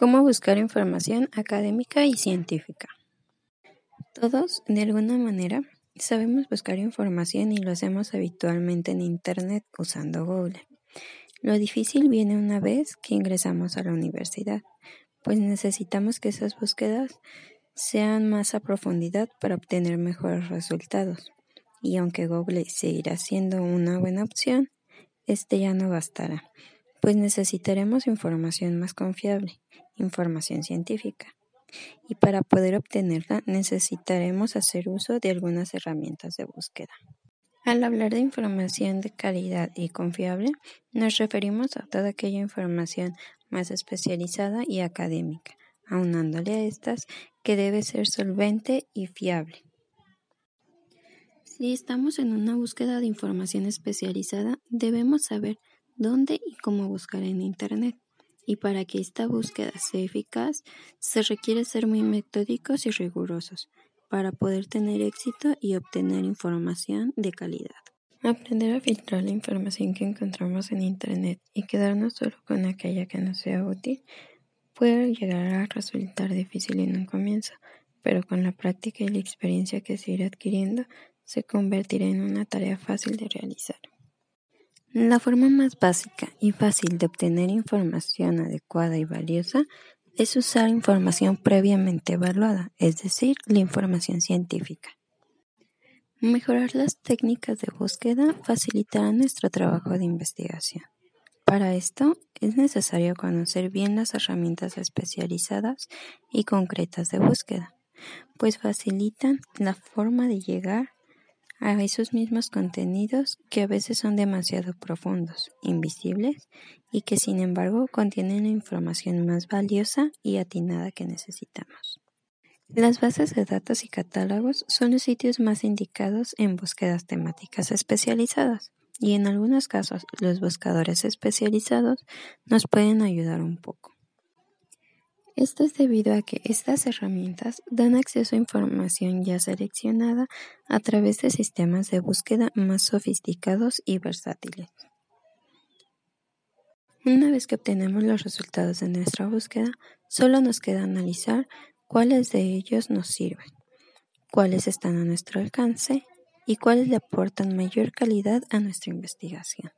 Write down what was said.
Cómo buscar información académica y científica. Todos, de alguna manera, sabemos buscar información y lo hacemos habitualmente en Internet usando Google. Lo difícil viene una vez que ingresamos a la universidad, pues necesitamos que esas búsquedas sean más a profundidad para obtener mejores resultados. Y aunque Google seguirá siendo una buena opción, este ya no bastará, pues necesitaremos información más confiable información científica. Y para poder obtenerla necesitaremos hacer uso de algunas herramientas de búsqueda. Al hablar de información de calidad y confiable, nos referimos a toda aquella información más especializada y académica, aunándole a estas que debe ser solvente y fiable. Si estamos en una búsqueda de información especializada, debemos saber dónde y cómo buscar en Internet y para que esta búsqueda sea eficaz se requiere ser muy metódicos y rigurosos para poder tener éxito y obtener información de calidad. Aprender a filtrar la información que encontramos en Internet y quedarnos solo con aquella que nos sea útil puede llegar a resultar difícil en un comienzo, pero con la práctica y la experiencia que se irá adquiriendo se convertirá en una tarea fácil de realizar. La forma más básica y fácil de obtener información adecuada y valiosa es usar información previamente evaluada, es decir, la información científica. Mejorar las técnicas de búsqueda facilitará nuestro trabajo de investigación. Para esto es necesario conocer bien las herramientas especializadas y concretas de búsqueda, pues facilitan la forma de llegar a esos mismos contenidos que a veces son demasiado profundos, invisibles y que sin embargo contienen la información más valiosa y atinada que necesitamos. Las bases de datos y catálogos son los sitios más indicados en búsquedas temáticas especializadas y en algunos casos los buscadores especializados nos pueden ayudar un poco. Esto es debido a que estas herramientas dan acceso a información ya seleccionada a través de sistemas de búsqueda más sofisticados y versátiles. Una vez que obtenemos los resultados de nuestra búsqueda, solo nos queda analizar cuáles de ellos nos sirven, cuáles están a nuestro alcance y cuáles le aportan mayor calidad a nuestra investigación.